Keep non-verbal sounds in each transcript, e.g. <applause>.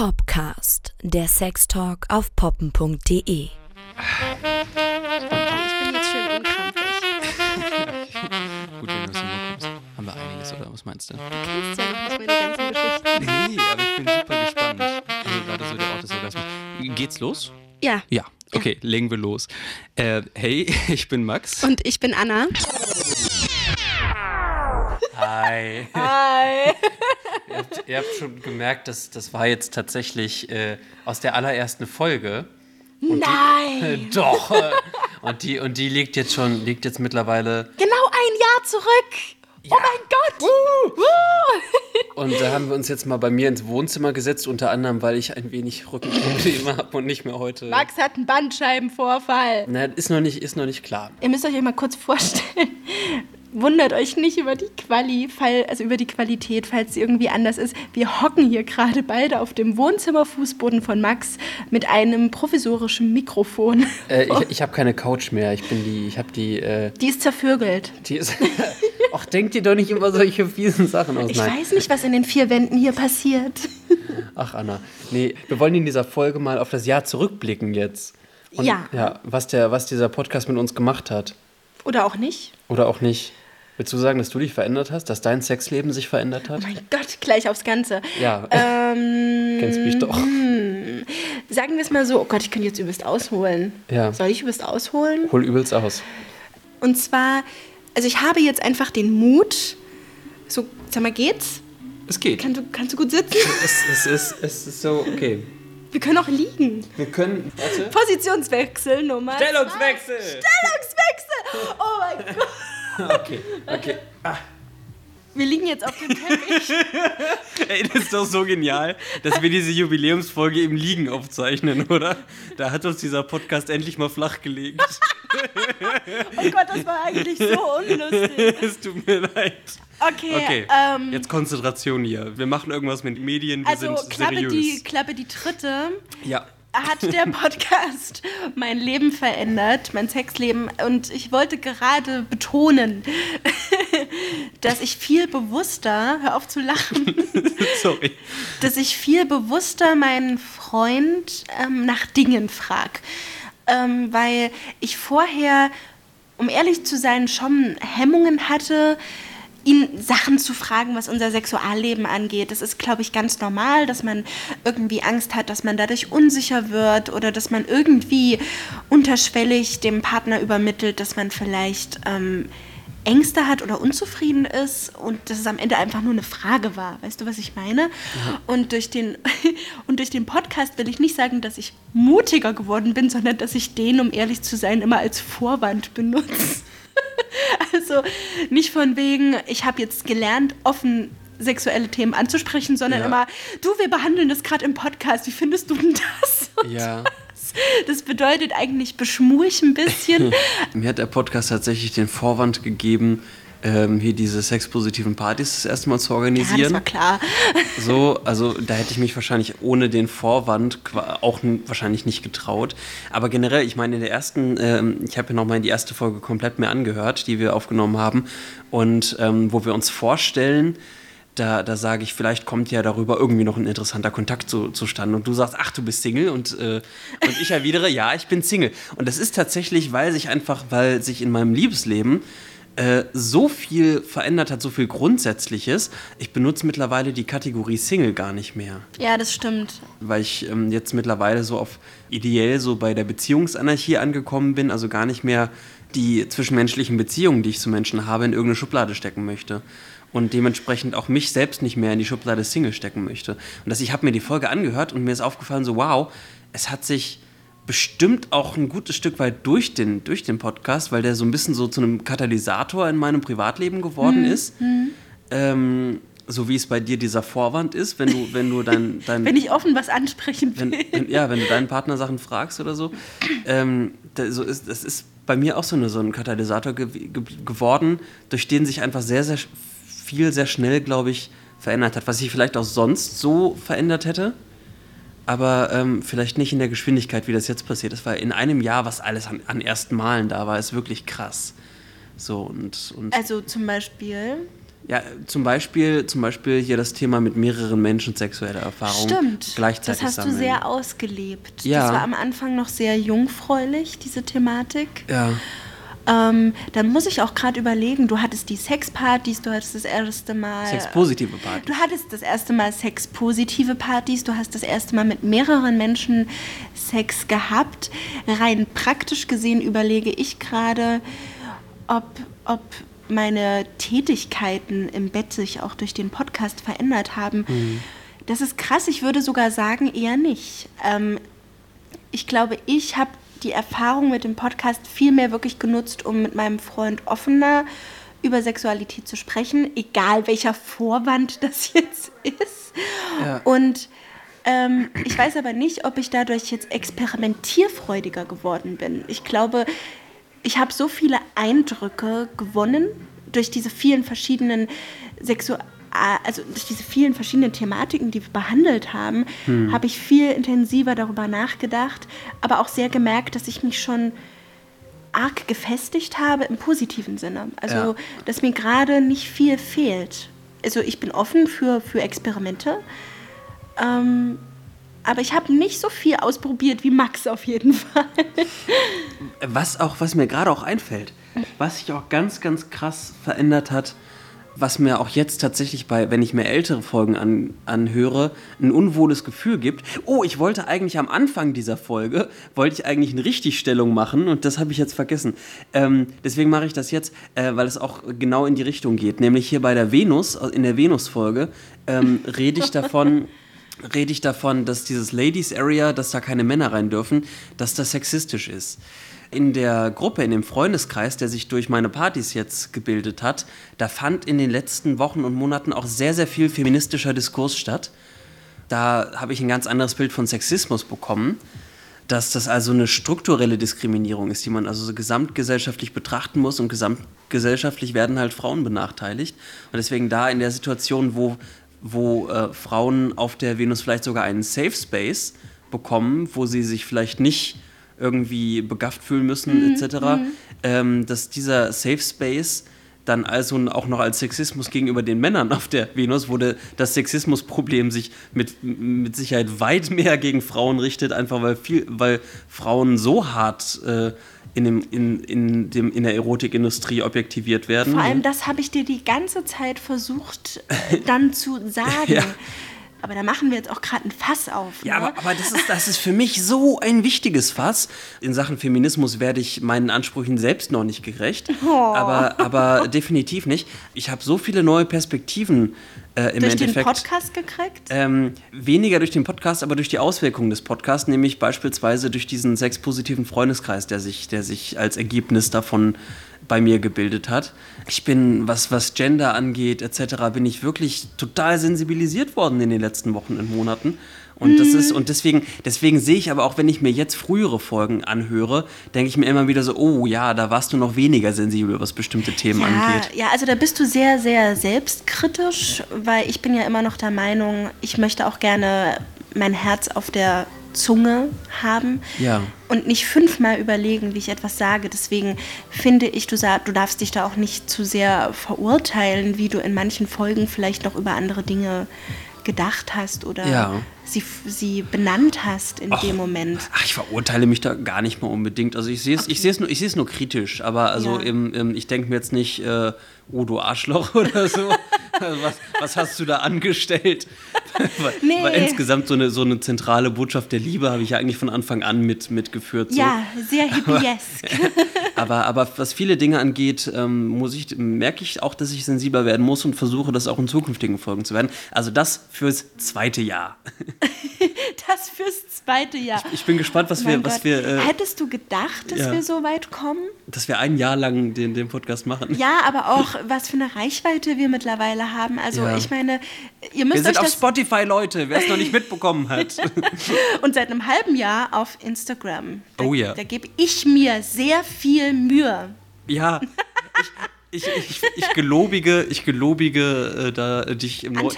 Popcast, der Sextalk auf poppen.de. Ich bin jetzt schön unkrampfig. Gut, wenn du es hinbekommst. Haben wir einiges, oder was meinst du? Du kennst ja noch nicht meine ganzen Geschichten. Nee, aber ich bin super gespannt. Also gerade so der Ort des Orgasmus. Geht's los? Ja. Ja, okay, legen wir los. Äh, hey, <laughs> ich bin Max. Und ich bin Anna. Hi. Hi. Ihr, habt, ihr habt schon gemerkt, dass das war jetzt tatsächlich äh, aus der allerersten Folge. Nein. Die, <laughs> doch. äh, und die, und die liegt jetzt schon, liegt jetzt mittlerweile. Genau ein Jahr zurück. Oh mein Gott. Woo. Und da haben wir uns jetzt mal bei mir ins Wohnzimmer gesetzt, unter anderem, weil ich ein wenig Rückenprobleme <laughs> habe und nicht mehr heute. Max hat einen Bandscheibenvorfall. Na, ist noch nicht, ist noch nicht klar. Ihr müsst euch mal kurz vorstellen. Wundert euch nicht über die Quali, fall, also über die Qualität, falls sie irgendwie anders ist. Wir hocken hier gerade beide auf dem Wohnzimmerfußboden von Max mit einem provisorischen Mikrofon. Äh, ich ich habe keine Couch mehr. Ich bin die, ich habe die, äh, Die ist zervögelt. die ist. <laughs> Ach, denkt ihr doch nicht immer solche fiesen Sachen aus. Ich Nein. weiß nicht, was in den vier Wänden hier passiert. Ach, Anna. Nee, wir wollen in dieser Folge mal auf das Jahr zurückblicken jetzt. Und, Ja. Ja, was, der, was dieser Podcast mit uns gemacht hat. Oder auch nicht. Oder auch nicht. Willst du sagen, dass du dich verändert hast? Dass dein Sexleben sich verändert hat? Mein Gott, gleich aufs Ganze. Ja. Ähm, Kennst mich doch. sagen wir es mal so, oh Gott, ich könnte jetzt übelst ausholen. Ja. Soll ich übelst ausholen? Hol übelst aus. Und zwar, also ich habe jetzt einfach den Mut, so, sag mal, geht's? Es geht. Kann, du, kannst du gut sitzen? <laughs> Es, es, ist, es ist so, okay. Wir können auch liegen. Wir können. Warte. Positionswechsel Nummer. Stellungswechsel! Stellungswechsel! Oh mein Gott. Okay, okay. Wir liegen jetzt auf dem Teppich. <laughs> Ey, das ist doch so genial, dass wir diese Jubiläumsfolge im Liegen aufzeichnen, oder? Da hat uns dieser Podcast endlich mal flach gelegt. <laughs> Oh Gott, das war eigentlich so unlustig. <laughs> es tut mir leid. Okay, Okay, ähm, jetzt Konzentration hier. Wir machen irgendwas mit Medien, wir also sind Klappe seriös. die, Klappe die dritte. ja, hat der Podcast mein Leben verändert, mein Sexleben. Und ich wollte gerade betonen, <laughs> dass ich viel bewusster, hör auf zu lachen, <laughs> sorry. dass ich viel bewusster meinen Freund ähm, nach Dingen frag. Ähm, weil ich vorher, um ehrlich zu sein, schon Hemmungen hatte, ihn Sachen zu fragen, was unser Sexualleben angeht. Das ist, glaube ich, ganz normal, dass man irgendwie Angst hat, dass man dadurch unsicher wird oder dass man irgendwie unterschwellig dem Partner übermittelt, dass man vielleicht ähm, Ängste hat oder unzufrieden ist und dass es am Ende einfach nur eine Frage war. Weißt du, was ich meine? Und, durch den, <laughs> und durch den Podcast will ich nicht sagen, dass ich mutiger geworden bin, sondern dass ich den, um ehrlich zu sein, immer als Vorwand benutze. <laughs> Also nicht von wegen, ich habe jetzt gelernt, offen sexuelle Themen anzusprechen, sondern Ja. immer, du, wir behandeln das gerade im Podcast, wie findest du denn das? Und Ja. Das bedeutet eigentlich, beschmur ich ein bisschen. <laughs> Mir hat der Podcast tatsächlich den Vorwand gegeben, ähm, hier diese sexpositiven Partys das erste Mal zu Ja, das organisieren. war klar. So, also da hätte ich mich wahrscheinlich ohne den Vorwand auch wahrscheinlich nicht getraut. Aber generell, ich meine, in der ersten, ähm, ich habe ja nochmal die erste Folge komplett mir angehört, die wir aufgenommen haben. Und ähm, wo wir uns vorstellen, da, da sage ich, vielleicht kommt ja darüber irgendwie noch ein interessanter Kontakt zu, zustande. Und du sagst, ach, du bist Single. Und, äh, und ich erwidere, ja, ich bin Single. Und das ist tatsächlich, weil sich einfach, weil sich in meinem Liebesleben äh, so viel verändert hat, so viel Grundsätzliches. Ich benutze mittlerweile die Kategorie Single gar nicht mehr, Ja, das stimmt. weil ich ähm, jetzt mittlerweile so auf ideell so bei der Beziehungsanarchie angekommen bin, also gar nicht mehr die zwischenmenschlichen Beziehungen, die ich zu Menschen habe, in irgendeine Schublade stecken möchte. Und dementsprechend auch mich selbst nicht mehr in die Schublade Single stecken möchte. Und das, ich habe mir die Folge angehört und mir ist aufgefallen, so wow, es hat sich bestimmt auch ein gutes Stück weit durch den, durch den Podcast, weil der so ein bisschen so zu einem Katalysator in meinem Privatleben geworden ist. Ähm, so wie es bei dir dieser Vorwand ist, wenn du, wenn du dein, <laughs> dein Wenn ich offen was ansprechen wenn, will. wenn, ja, wenn du deinen Partner Sachen fragst oder so. Ähm, da, so ist, das ist bei mir auch so, eine, so ein Katalysator ge ge geworden, durch den sich einfach sehr, sehr viel, sehr schnell, glaube ich, verändert hat. Was sich vielleicht auch sonst so verändert hätte, aber ähm, vielleicht nicht in der Geschwindigkeit, wie das jetzt passiert ist. Weil in einem Jahr, was alles an, an ersten Malen da war, ist wirklich krass. So und, und Also zum Beispiel, Ja, zum Beispiel, zum Beispiel hier das Thema mit mehreren Menschen sexuelle Erfahrungen Stimmt. gleichzeitig Das hast sammeln. du sehr ausgelebt. Ja. Das war am Anfang noch sehr jungfräulich, diese Thematik. Ja. Ähm, dann muss ich auch gerade überlegen, du hattest die Sexpartys, du hattest das erste Mal. Sexpositive Party. Du hattest das erste Mal sexpositive Partys, du hast das erste Mal mit mehreren Menschen Sex gehabt. Rein praktisch gesehen überlege ich gerade, ob, ob meine Tätigkeiten im Bett sich auch durch den Podcast verändert haben. Das ist krass, ich würde sogar sagen, eher nicht. Ähm, ich glaube, ich habe die Erfahrung mit dem Podcast viel mehr wirklich genutzt, um mit meinem Freund offener über Sexualität zu sprechen, egal welcher Vorwand das <laughs> jetzt ist. Ja. Und ähm, ich weiß aber nicht, ob ich dadurch jetzt experimentierfreudiger geworden bin. Ich glaube, ich habe so viele Eindrücke gewonnen durch diese vielen verschiedenen Sexu also durch diese vielen verschiedenen Thematiken, die wir behandelt haben, habe ich viel intensiver darüber nachgedacht, aber auch sehr gemerkt, dass ich mich schon arg gefestigt habe im positiven Sinne. Also, Ja. dass mir gerade nicht viel fehlt. Also, ich bin offen für, für Experimente, ähm, aber ich habe nicht so viel ausprobiert wie Max auf jeden <laughs> Fall. Was auch, was mir gerade auch einfällt, was sich auch ganz, ganz krass verändert hat, was mir auch jetzt tatsächlich bei, wenn ich mir ältere Folgen an, anhöre, ein unwohles Gefühl gibt. Oh, ich wollte eigentlich am Anfang dieser Folge, wollte ich eigentlich eine Richtigstellung machen und das habe ich jetzt vergessen. Ähm, deswegen mache ich das jetzt, äh, weil es auch genau in die Richtung geht. Nämlich hier bei der Venus, in der Venus-Folge, ähm, rede ich davon, <laughs> rede ich davon, dass dieses Ladies Area, dass da keine Männer rein dürfen, dass das sexistisch ist. In der Gruppe, in dem Freundeskreis, der sich durch meine Partys jetzt gebildet hat, da fand in den letzten Wochen und Monaten auch sehr, sehr viel feministischer Diskurs statt. Da habe ich ein ganz anderes Bild von Sexismus bekommen, dass das also eine strukturelle Diskriminierung ist, die man also so gesamtgesellschaftlich betrachten muss und gesamtgesellschaftlich werden halt Frauen benachteiligt. Und deswegen da in der Situation, wo, wo äh, Frauen auf der Venus vielleicht sogar einen Safe Space bekommen, wo sie sich vielleicht nicht irgendwie begafft fühlen müssen, etc., ähm, dass dieser Safe Space dann also auch noch als Sexismus gegenüber den Männern auf der Venus, wo de, das Sexismusproblem sich mit, mit Sicherheit weit mehr gegen Frauen richtet, einfach weil, viel, weil Frauen so hart äh, in, dem, in, in, dem, in der Erotikindustrie objektiviert werden. Vor allem das habe ich dir die ganze Zeit versucht äh, dann zu <laughs> sagen. Ja. Aber da machen wir jetzt auch gerade ein Fass auf. Ja, ne? aber, aber das, ist, das ist für mich so ein wichtiges Fass. In Sachen Feminismus werde ich meinen Ansprüchen selbst noch nicht gerecht. Oh. Aber, aber <laughs> definitiv nicht. Ich habe so viele neue Perspektiven äh, im durch den Endeffekt. Podcast gekriegt? Ähm, weniger durch den Podcast, aber durch die Auswirkungen des Podcasts, nämlich beispielsweise durch diesen sexpositiven Freundeskreis, der sich, der sich als Ergebnis davon bei mir gebildet hat. Ich bin, was, was Gender angeht, etc., bin ich wirklich total sensibilisiert worden in den letzten Wochen und Monaten. Und das ist, und deswegen, deswegen sehe ich aber auch, wenn ich mir jetzt frühere Folgen anhöre, denke ich mir immer wieder so, oh ja, da warst du noch weniger sensibel, was bestimmte Themen ja, angeht. ja, also da bist du sehr, sehr selbstkritisch, weil ich bin ja immer noch der Meinung, ich möchte auch gerne mein Herz auf der Zunge haben Ja. und nicht fünfmal überlegen, wie ich etwas sage. Deswegen finde ich, du, du darfst dich da auch nicht zu sehr verurteilen, wie du in manchen Folgen vielleicht noch über andere Dinge gedacht hast oder Ja. sie, sie benannt hast in dem Moment. Ach, ich verurteile mich da gar nicht mal unbedingt. Also ich sehe es ich sehe es nur, ich sehe es nur kritisch, aber also Ja. im, im, ich denke mir jetzt nicht, äh, oh du Arschloch <laughs> oder so. <laughs> Was, was hast du da angestellt? Weil, Nee. weil insgesamt so eine, so eine zentrale Botschaft der Liebe habe ich ja eigentlich von Anfang an mit, mitgeführt. So. Ja, sehr hippiesk. <laughs> Aber, aber was viele Dinge angeht, ähm, muss ich, merke ich auch, dass ich sensibler werden muss und versuche, das auch in zukünftigen Folgen zu werden. Also das fürs zweite Jahr. <laughs> Das fürs zweite Jahr. Ich bin gespannt, was Mein wir, was wir, äh, Hättest du gedacht, dass ja. wir so weit kommen? dass wir ein Jahr lang den, den Podcast machen. Ja, aber auch, was für eine Reichweite wir mittlerweile haben. Also, Ja. ich meine, ihr müsst Wir sind euch auf das. Spotify, Leute, wer es noch nicht mitbekommen hat. Und seit einem halben Jahr auf Instagram. Da, Oh ja. Da gebe ich mir sehr viel Mühe. ja, ich, Ich, ich, gelobige, ich gelobige äh, da, dich im, Neu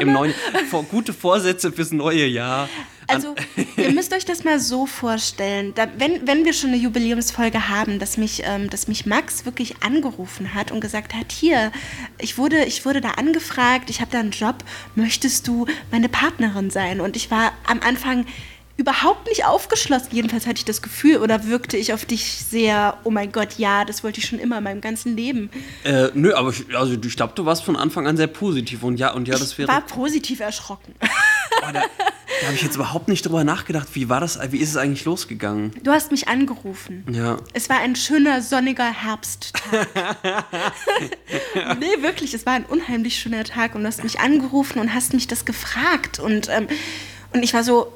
im neuen vor, gute Vorsätze fürs neue Jahr. Also, <laughs> ihr müsst euch das mal so vorstellen, da, wenn, wenn wir schon eine Jubiläumsfolge haben, dass mich, ähm, dass mich Max wirklich angerufen hat und gesagt hat, hier, ich wurde, ich wurde da angefragt, ich habe da einen Job, möchtest du meine Partnerin sein? Und ich war am Anfang überhaupt nicht aufgeschlossen. Jedenfalls hatte ich das Gefühl oder wirkte ich auf dich sehr, oh mein Gott, ja, das wollte ich schon immer in meinem ganzen Leben. Äh, nö, aber ich, also ich glaube, du warst von Anfang an sehr positiv und ja, und ja, das Ich wäre. war positiv erschrocken. Oh, da da habe ich jetzt überhaupt nicht drüber nachgedacht. Wie war das? Wie ist es eigentlich losgegangen? Du hast mich angerufen. Ja. Es war ein schöner, sonniger Herbsttag. <laughs> nee, wirklich, es war ein unheimlich schöner Tag und du hast mich angerufen und hast mich das gefragt. Und, ähm, und ich war so,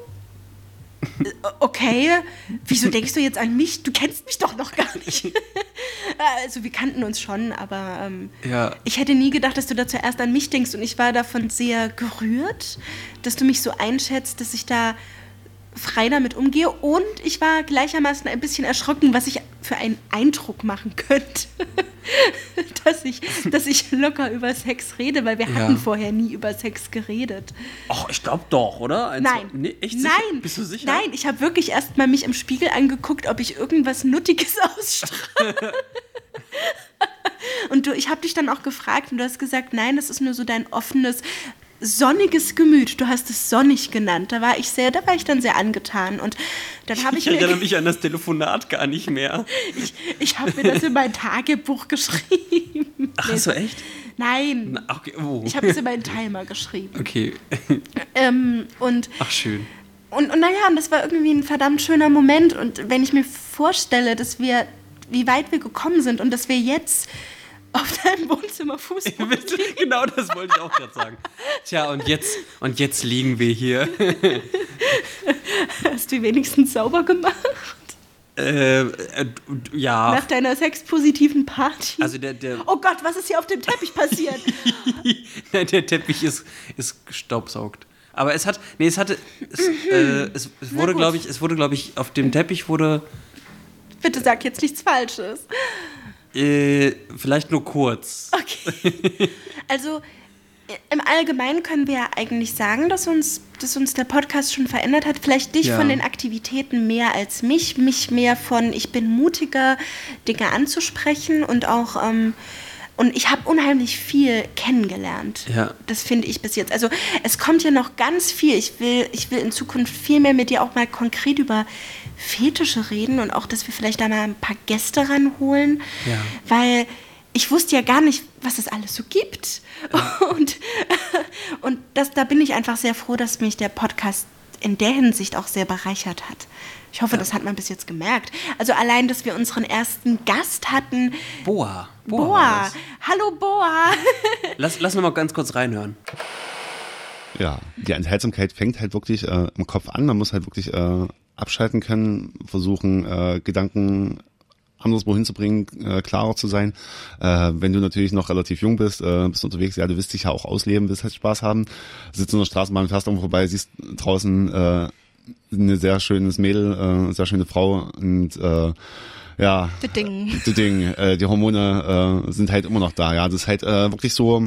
okay, wieso denkst du jetzt an mich? Du kennst mich doch noch gar nicht. <laughs> also wir kannten uns schon, aber ähm, Ja. ich hätte nie gedacht, dass du da zuerst an mich denkst und ich war davon sehr gerührt, dass du mich so einschätzt, dass ich da frei damit umgehe und ich war gleichermaßen ein bisschen erschrocken, was ich für einen Eindruck machen könnte, <laughs> dass, ich, dass ich locker über Sex rede, weil wir Ja. hatten vorher nie über Sex geredet. Ach, ich glaube doch, oder? Ein Nein. Zwei- Nee, echt sicher? Nein. Bist du sicher? Nein, ich habe wirklich erst mal mich im Spiegel angeguckt, ob ich irgendwas Nuttiges <laughs> ausstrahle. <laughs> und du, ich habe dich dann auch gefragt und du hast gesagt, nein, das ist nur so dein offenes, sonniges Gemüt. Du hast es sonnig genannt. Da war ich sehr, da war ich dann sehr angetan. Und dann habe ich, Ich erinnere <laughs> mich an das Telefonat gar nicht mehr. ich, ich habe mir das in mein Tagebuch geschrieben. Ach, Nee, du echt? Nein. Na, okay, oh. Ich habe es in meinen Timer geschrieben. Okay. Ähm, und Ach, schön. Und, und naja, und das war irgendwie ein verdammt schöner Moment. Und wenn ich mir vorstelle, dass wir, wie weit wir gekommen sind und dass wir jetzt auf deinem Wohnzimmer Fußball genau das wollte ich auch gerade sagen. Tja, und jetzt, und jetzt liegen wir hier. <laughs> hast du wenigstens sauber gemacht Äh, äh, ja. nach deiner sexpositiven Party. Also der, der, oh Gott, was ist hier auf dem Teppich passiert? <laughs> Nein, der Teppich ist, ist gestaubsaugt. Aber es hat, nee, es hatte, es, äh, es, es wurde, glaube ich, es wurde, glaube ich, auf dem Teppich wurde Bitte sag jetzt nichts Falsches. Äh, vielleicht nur kurz. Okay. Also äh, im Allgemeinen können wir ja eigentlich sagen, dass uns, dass uns der Podcast schon verändert hat. Vielleicht dich Ja. von den Aktivitäten mehr als mich. Mich mehr von, ich bin mutiger, Dinge anzusprechen und auch. Ähm, und ich habe unheimlich viel kennengelernt. Ja. Das finde ich bis jetzt. Also es kommt ja noch ganz viel. Ich will, ich will in Zukunft viel mehr mit dir auch mal konkret über Fetische reden und auch, dass wir vielleicht da mal ein paar Gäste ranholen. Ja. Weil ich wusste ja gar nicht, was es alles so gibt. <laughs> Und, und das, da bin ich einfach sehr froh, dass mich der Podcast in der Hinsicht auch sehr bereichert hat. Ich hoffe, das hat man bis jetzt gemerkt. Also allein, dass wir unseren ersten Gast hatten. Boa. Boa. war Boa. das. Hallo Boa. <laughs> Lass, lass noch mal ganz kurz reinhören. Ja, die Enthaltsamkeit fängt halt wirklich äh, im Kopf an. Man muss halt wirklich äh, abschalten können, versuchen, äh, Gedanken anderswo hinzubringen, äh, klarer zu sein. Äh, wenn du natürlich noch relativ jung bist, äh, bist unterwegs, ja, du willst dich ja auch ausleben, willst halt Spaß haben. Sitzt in der Straßenbahn, fährst irgendwo vorbei, siehst draußen äh, eine sehr schönes Mädel, äh, sehr schöne Frau und äh, ja, Ding. die Ding, äh, die Hormone äh, sind halt immer noch da. Ja, das ist halt äh, wirklich so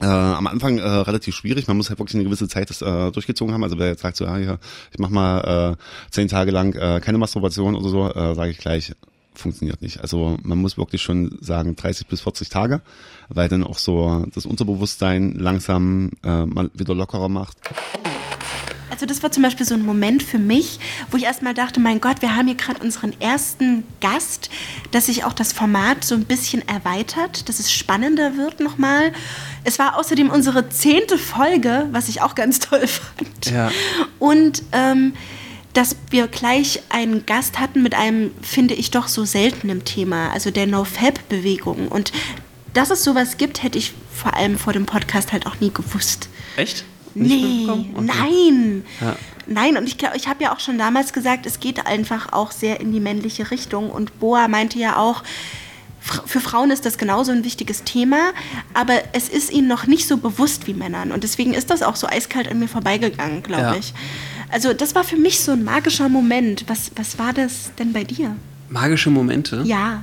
äh, am Anfang äh, relativ schwierig. Man muss halt wirklich eine gewisse Zeit das äh, durchgezogen haben. Also wer jetzt sagt so, ja, ja ich mach mal äh, zehn Tage lang äh, keine Masturbation oder so, äh, sage ich gleich, funktioniert nicht. Also man muss wirklich schon sagen 30 bis 40 Tage, weil dann auch so das Unterbewusstsein langsam äh, mal wieder lockerer macht. Also das war zum Beispiel so ein Moment für mich, wo ich erstmal dachte, mein Gott, wir haben hier gerade unseren ersten Gast, dass sich auch das Format so ein bisschen erweitert, dass es spannender wird nochmal. Es war außerdem unsere zehnte Folge, was ich auch ganz toll fand. Ja. Und ähm, dass wir gleich einen Gast hatten mit einem, finde ich, doch so seltenen Thema, also der No-Fab-Bewegung. Und dass es sowas gibt, hätte ich vor allem vor dem Podcast halt auch nie gewusst. Echt? Nee? Okay. nein. Ja. Nein, und ich glaube, ich habe ja auch schon damals gesagt, es geht einfach auch sehr in die männliche Richtung. Und Boa meinte ja auch, für Frauen ist das genauso ein wichtiges Thema, aber es ist ihnen noch nicht so bewusst wie Männern. Und deswegen ist das auch so eiskalt an mir vorbeigegangen, glaube Ja. ich. Also das war für mich so ein magischer Moment. Was, was war das denn bei dir? Magische Momente? Ja.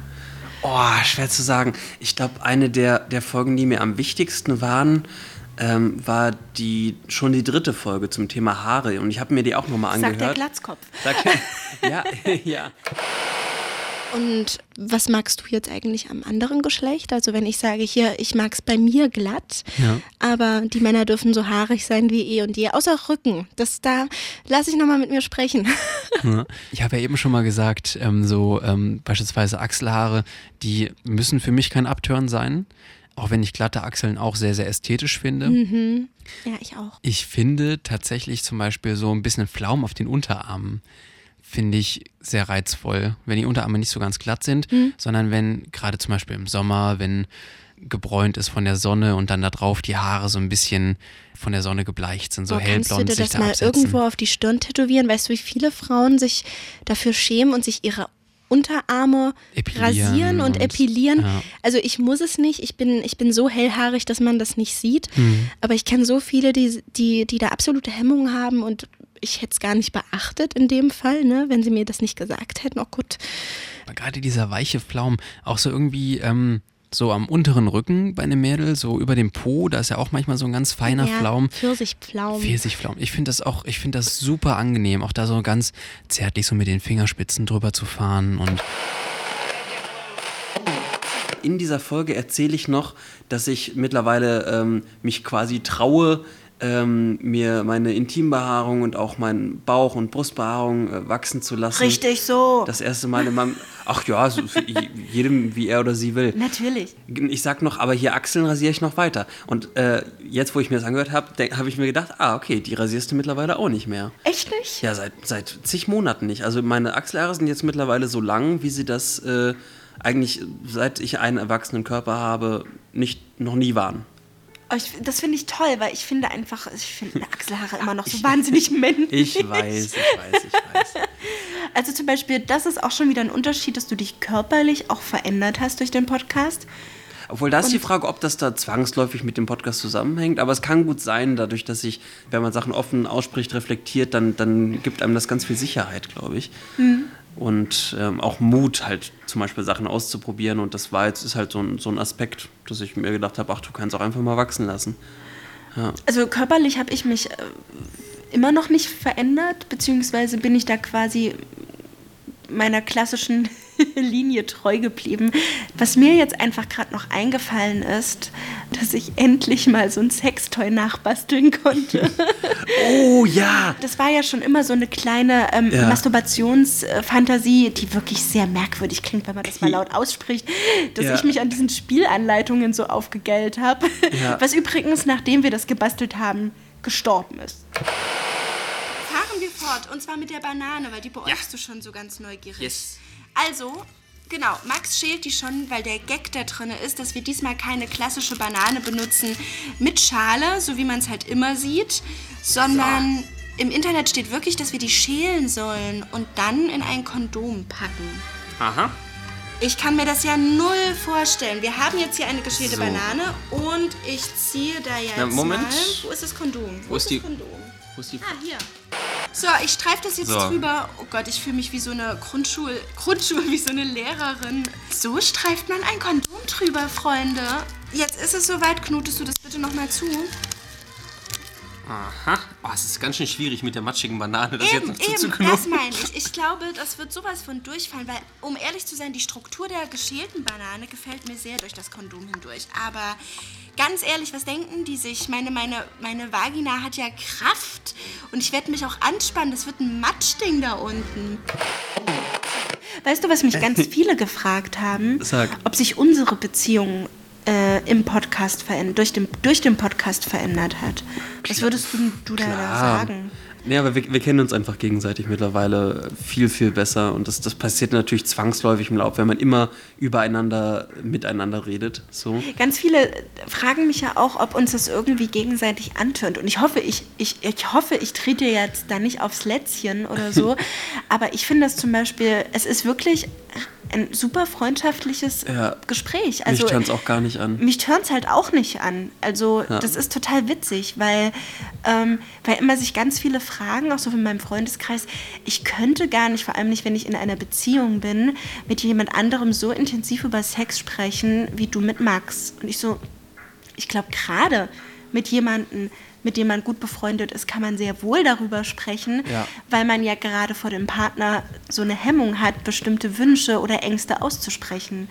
Oh, schwer zu sagen. Ich glaube, eine der, der Folgen, die mir am wichtigsten waren, ähm, war die schon die dritte Folge zum Thema Haare. Und ich habe mir die auch nochmal angehört. Sagt der Glatzkopf. Sag, <laughs> ja, <laughs> ja. Und was magst du jetzt eigentlich am anderen Geschlecht? Also wenn ich sage hier, ich mag es bei mir glatt, Ja. aber die Männer dürfen so haarig sein wie eh und je, außer Rücken. Das da lasse ich nochmal mit mir sprechen. <laughs> Ja. Ich habe ja eben schon mal gesagt, ähm, so ähm, beispielsweise Achselhaare, die müssen für mich kein Abtören sein. Auch wenn ich glatte Achseln auch sehr, sehr ästhetisch finde. ja, ich auch. Ich finde tatsächlich zum Beispiel so ein bisschen Flaum auf den Unterarmen finde ich sehr reizvoll, wenn die Unterarme nicht so ganz glatt sind, sondern wenn gerade zum Beispiel im Sommer, wenn gebräunt ist von der Sonne und dann da drauf die Haare so ein bisschen von der Sonne gebleicht sind, so Boah, kannst du hellblond dir sich das da mal absetzen. irgendwo auf die Stirn tätowieren? Weißt du, wie viele Frauen sich dafür schämen und sich ihre Unterarme Epilieren rasieren und, und- epilieren? ja. Also ich muss es nicht. Ich bin, ich bin so hellhaarig, dass man das nicht sieht. Mhm. Aber ich kenne so viele, die, die, die da absolute Hemmungen haben und ich hätte es gar nicht beachtet in dem Fall, ne, wenn sie mir das nicht gesagt hätten. Oh gut. Aber gerade dieser weiche Pflaum, auch so irgendwie ähm, so am unteren Rücken bei einem Mädel, so über dem Po, da ist ja auch manchmal so ein ganz feiner ja, Pflaum. Pfirsichpflaum. Pfirsichpflaum. Ich finde das auch, ich finde das super angenehm, auch da so ganz zärtlich so mit den Fingerspitzen drüber zu fahren und In dieser Folge erzähle ich noch, dass ich mittlerweile ähm, mich quasi traue, ähm, mir meine Intimbehaarung und auch meinen Bauch- und Brustbehaarung äh, wachsen zu lassen. Richtig so. Das erste Mal in meinem. Ach ja, so jedem, wie er oder sie will. Natürlich. Ich sag noch, aber hier Achseln rasiere ich noch weiter. Und äh, jetzt, wo ich mir das angehört habe, habe ich mir gedacht, ah, okay, die rasierst du mittlerweile auch nicht mehr. Echt nicht? Ja, seit, seit zig Monaten nicht. Also meine Achselhaare sind jetzt mittlerweile so lang, wie sie das äh, eigentlich, seit ich einen erwachsenen Körper habe, nicht, noch nie waren. Ich, das finde ich toll, weil ich finde einfach, ich finde <laughs> Achselhaare immer noch so wahnsinnig männlich. Ich weiß, ich weiß, ich <laughs> weiß. Also zum Beispiel, das ist auch schon wieder ein Unterschied, dass du dich körperlich auch verändert hast durch den Podcast. Obwohl, da ist die Frage, ob das da zwangsläufig mit dem Podcast zusammenhängt. Aber es kann gut sein, dadurch, dass ich, wenn man Sachen offen ausspricht, reflektiert, dann, dann gibt einem das ganz viel Sicherheit, glaube ich. Und ähm, auch Mut, halt zum Beispiel Sachen auszuprobieren. Und das war jetzt ist halt so ein, so ein Aspekt, dass ich mir gedacht habe, ach, du kannst auch einfach mal wachsen lassen. Also körperlich habe ich mich äh, immer noch nicht verändert, beziehungsweise bin ich da quasi meiner klassischen <laughs> Linie treu geblieben. Was mir jetzt einfach gerade noch eingefallen ist, dass ich endlich mal so ein Sextoy nachbasteln konnte. <laughs> Oh ja! Das war ja schon immer so eine kleine ähm, Ja. Masturbationsfantasie, die wirklich sehr merkwürdig klingt, wenn man das mal <laughs> laut ausspricht, dass Ja. ich mich an diesen Spielanleitungen so aufgegellt habe. Ja. Was übrigens, nachdem wir das gebastelt haben, gestorben ist. Fahren wir fort, und zwar mit der Banane, weil die beäugst du schon so ganz neugierig. Yes. Also, genau, Max schält die schon, weil der Gag da drin ist, dass wir diesmal keine klassische Banane benutzen mit Schale, so wie man es halt immer sieht, sondern im Internet steht wirklich, dass wir die schälen sollen und dann in ein Kondom packen. Aha. Ich kann mir das ja null vorstellen. Wir haben jetzt hier eine geschälte So. Banane und ich ziehe da jetzt Na, Moment. mal. Wo ist das Kondom? Wo ist das die- Kondom? Wo ist die Ah, hier. So, ich streife das jetzt So. drüber. Oh Gott, ich fühle mich wie so eine Grundschul <laughs> Grundschule, wie so eine Lehrerin. So streift man ein Kondom drüber, Freunde. Jetzt ist es soweit. Knutest du das bitte nochmal zu? Aha. Oh, es ist ganz schön schwierig mit der matschigen Banane, das Eben, jetzt noch eben, zuzuknoten. das meine ich. Ich glaube, das wird sowas von durchfallen, weil, um ehrlich zu sein, die Struktur der geschälten Banane gefällt mir sehr durch das Kondom hindurch. Aber ganz ehrlich, was denken die sich? Meine, meine, meine Vagina hat ja Kraft und ich werde mich auch anspannen. Das wird ein Matschding da unten. Weißt du, was mich ganz <laughs> viele gefragt haben? Sag. Ob sich unsere Beziehung äh, im Podcast verändert, durch den, durch den Podcast verändert hat. Was würdest du, du da sagen? Nee, aber wir, wir kennen uns einfach gegenseitig mittlerweile viel, viel besser. Und das, das passiert natürlich zwangsläufig im Lauf, wenn man immer übereinander, miteinander redet. So. Ganz viele fragen mich ja auch, ob uns das irgendwie gegenseitig antönt. Und ich hoffe, ich, ich, ich hoffe, ich trete jetzt da nicht aufs Lätzchen oder so. <laughs> Aber ich finde das zum Beispiel, es ist wirklich, ein super freundschaftliches Ja. Gespräch. Also Mich turnt's auch gar nicht an. mich turnt halt auch nicht an. Also Ja. das ist total witzig, weil, ähm, weil immer sich ganz viele fragen, auch so in meinem Freundeskreis, ich könnte gar nicht, vor allem nicht, wenn ich in einer Beziehung bin, mit jemand anderem so intensiv über Sex sprechen, wie du mit Max. Und ich so, ich glaube gerade mit jemandem, mit dem man gut befreundet ist, kann man sehr wohl darüber sprechen, Ja. weil man ja gerade vor dem Partner so eine Hemmung hat, bestimmte Wünsche oder Ängste auszusprechen.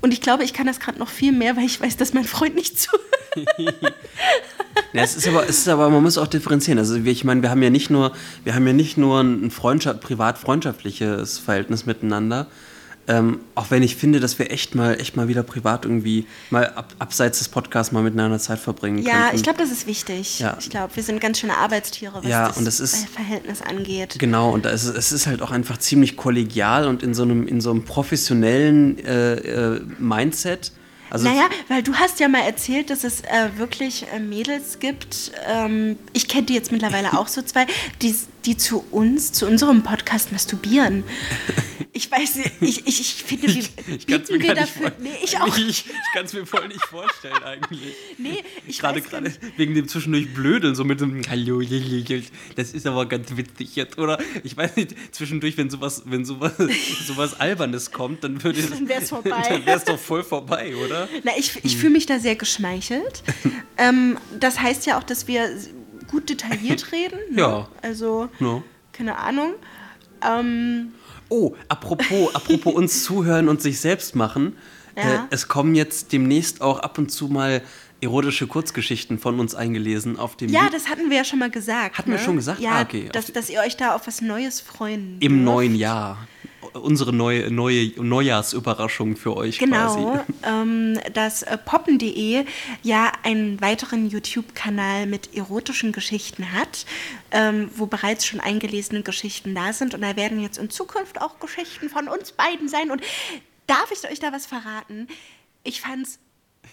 Und ich glaube, ich kann das gerade noch viel mehr, weil ich weiß, dass mein Freund nicht zuhört. <laughs> Ja, es ist aber, es ist aber, man muss auch differenzieren. Also ich meine, wir haben ja nicht nur, wir haben ja nicht nur ein Freundschaft, privat-freundschaftliches Verhältnis miteinander. Ähm, auch wenn ich finde, dass wir echt mal, echt mal wieder privat irgendwie mal ab, abseits des Podcasts mal miteinander Zeit verbringen Ja, könnten. ich glaube, das ist wichtig. Ja. Ich glaube, wir sind ganz schöne Arbeitstiere, was Ja, das, und das ist- Verhältnis angeht. Genau, und es es ist halt auch einfach ziemlich kollegial und in so einem, in so einem professionellen äh, äh, Mindset. Also naja, weil du hast ja mal erzählt, dass es äh, wirklich äh, Mädels gibt, ähm, ich kenne die jetzt mittlerweile <laughs> auch so zwei, die, die zu uns, zu unserem Podcast masturbieren. <laughs> Ich weiß, nicht, ich, ich, ich finde, wir ich bieten wir dafür. Nee, ich auch. Ich, ich kann es mir voll nicht vorstellen eigentlich. Nee, ich Gerade weiß gerade wegen dem zwischendurch Blödeln, so mit dem Hallo, das ist aber ganz witzig jetzt, oder? Ich weiß nicht, zwischendurch, wenn sowas, wenn sowas, <laughs> sowas Albernes kommt, dann würde es. Dann wär's <laughs> vorbei. Dann wär's doch voll vorbei, oder? Na, ich, ich fühle mich da sehr geschmeichelt. <laughs> ähm, das heißt ja auch, dass wir gut detailliert reden. Ne? Ja. Also, No. keine Ahnung. Ähm, Oh, apropos, apropos uns zuhören und sich selbst machen. Äh, Ja. es kommen jetzt demnächst auch ab und zu mal erotische Kurzgeschichten von uns eingelesen auf dem ja, Lied- das hatten wir ja schon mal gesagt. Hatten wir ne? schon gesagt? Ja, Ah, okay. dass, dass ihr euch da auf was Neues freuen im dürft. neuen Jahr. Unsere neue, neue Neujahrsüberraschung für euch Genau, quasi. <laughs> ähm, dass äh, poppen.de ja einen weiteren YouTube-Kanal mit erotischen Geschichten hat, ähm, wo bereits schon eingelesene Geschichten da sind. Und da werden jetzt in Zukunft auch Geschichten von uns beiden sein. Und darf ich euch da was verraten? Ich fand es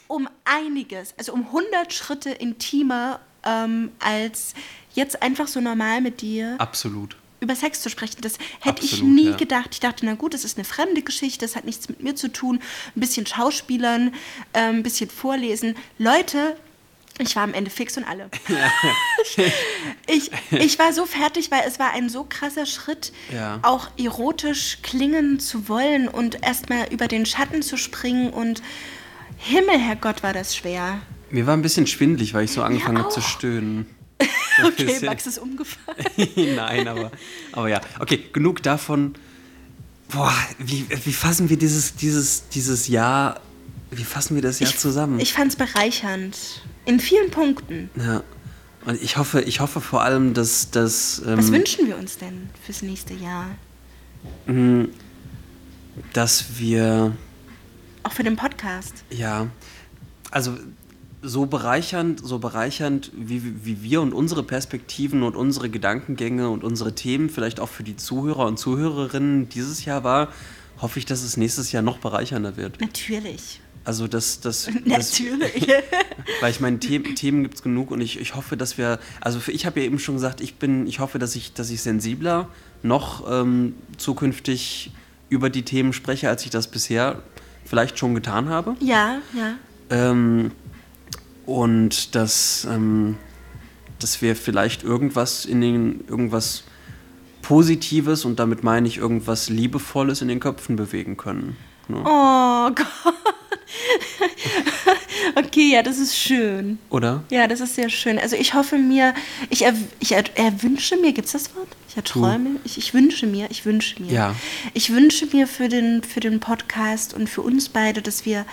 um einiges, also um 100 Schritte intimer, ähm, als jetzt einfach so normal mit dir Absolut. Über Sex zu sprechen. Das hätte ich Absolut, nie ja. gedacht. Ich dachte, na gut, das ist eine fremde Geschichte, das hat nichts mit mir zu tun. Ein bisschen Schauspielern, äh, ein bisschen vorlesen. Leute, ich war am Ende fix und alle. ich, ich war so fertig, weil es war ein so krasser Schritt, Ja. auch erotisch klingen zu wollen und erstmal über den Schatten zu springen und Himmel, Herrgott, war das schwer. Mir war ein bisschen schwindlig, weil ich so angefangen habe zu stöhnen. <laughs> Okay. Max ist umgefallen. <laughs> Nein, aber, aber ja. Okay, genug davon. Boah, wie, wie fassen wir dieses, dieses, dieses Jahr, wie fassen wir das Jahr ich, zusammen? Ich fand es bereichernd. In vielen Punkten. ja. Und ich hoffe, ich hoffe vor allem, dass, dass, Was ähm, wünschen wir uns denn fürs nächste Jahr? dass wir Auch für den Podcast. Ja, also so bereichernd, so bereichernd, wie, wie wir und unsere Perspektiven und unsere Gedankengänge und unsere Themen vielleicht auch für die Zuhörer und Zuhörerinnen dieses Jahr war, hoffe ich, dass es nächstes Jahr noch bereichernder wird. Natürlich. Also das, das, <laughs> das Natürlich. <laughs> weil ich meine, The Themen gibt es genug und ich, ich hoffe, dass wir, also für, ich habe ja eben schon gesagt, ich bin, ich hoffe, dass ich, dass ich sensibler noch ähm, zukünftig über die Themen spreche, als ich das bisher vielleicht schon getan habe. ja, ja. Ähm, und dass, ähm, dass wir vielleicht irgendwas in den, irgendwas Positives und damit meine ich irgendwas Liebevolles in den Köpfen bewegen können. Ne? Oh Gott. <laughs> okay, ja, das ist schön. Oder? Ja, das ist sehr schön. Also ich hoffe mir, ich, er, ich er, erwünsche mir, gibt es das Wort? Ich erträume, ich, ich wünsche mir, ich wünsche mir. Ja. Ich wünsche mir für den, für den Podcast und für uns beide, dass wir,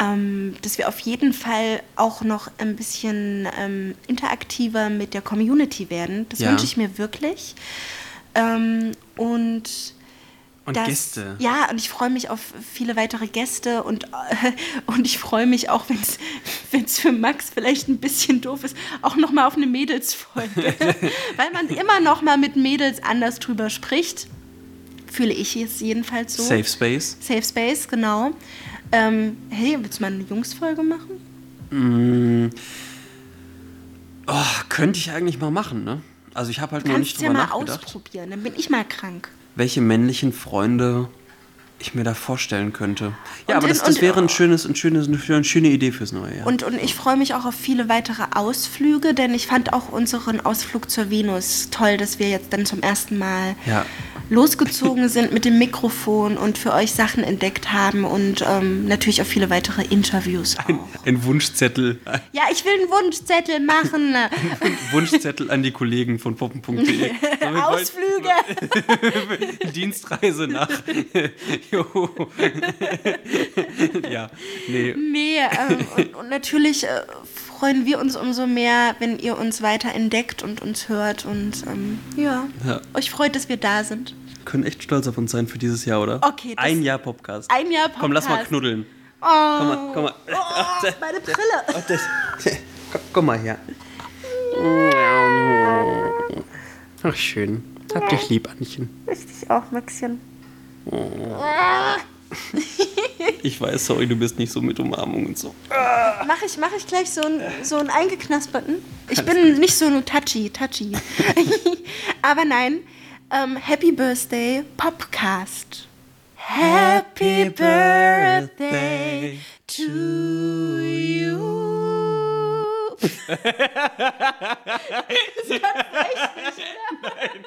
ähm, dass wir auf jeden Fall auch noch ein bisschen ähm, interaktiver mit der Community werden. Das Ja. wünsche ich mir wirklich. Ähm, und Und das, Gäste. Ja, und ich freue mich auf viele weitere Gäste und, äh, <laughs> und ich freue mich auch, wenn es <laughs> für Max vielleicht ein bisschen doof ist, auch nochmal auf eine Mädelsfolge. <laughs> Weil man immer noch mal mit Mädels anders drüber spricht. Fühle ich es jedenfalls so. Safe Space. Safe Space, genau. Ähm, hey, willst du mal eine Jungsfolge machen? Oh, könnte ich eigentlich mal machen, ne? Also ich habe halt noch Kannst nicht es ja drüber mal nachgedacht. ausprobieren, dann bin ich mal krank. Welche männlichen Freunde ich mir da vorstellen könnte. Ja, Und aber das, das wäre ein schönes, ein schönes, eine schöne Idee fürs neue Jahr. Und, und ich freue mich auch auf viele weitere Ausflüge, denn ich fand auch unseren Ausflug zur Venus toll, dass wir jetzt dann zum ersten Mal Ja. losgezogen sind mit dem Mikrofon und für euch Sachen entdeckt haben und ähm, natürlich auch viele weitere Interviews. Auch. Ein Wunschzettel, Ja, ich will einen Wunschzettel machen. <laughs> ein Wunschzettel an die Kollegen von poppen.de. <laughs> Ausflüge. <laughs> Dienstreise nach. <laughs> jo. ja, nee. Nee, ähm, und, und natürlich äh, freuen wir uns umso mehr, wenn ihr uns weiter entdeckt und uns hört. Und ähm, ja, Ja. euch freut, dass wir da sind. Wir können echt stolz auf uns sein für dieses Jahr, oder? Okay, das- Ein Jahr Popcast. Ein Jahr Komm, lass mal Podcast. knuddeln. Oh, Komm mal, komm mal. oh meine Brille. Ach, <laughs> das, komm, komm mal her. Ach, schön. Hab dich lieb, Anchen. Richtig auch, Maxchen. <laughs> Ich weiß, sorry, du bist nicht so mit Umarmung und so. Mach ich, mach ich gleich so einen so eingeknasperten. Ich bin nicht so nur touchy, touchy. Aber nein, ähm, Happy Birthday Popcast. Happy Birthday to you. <laughs> <laughs> das kann echt nicht. Nein.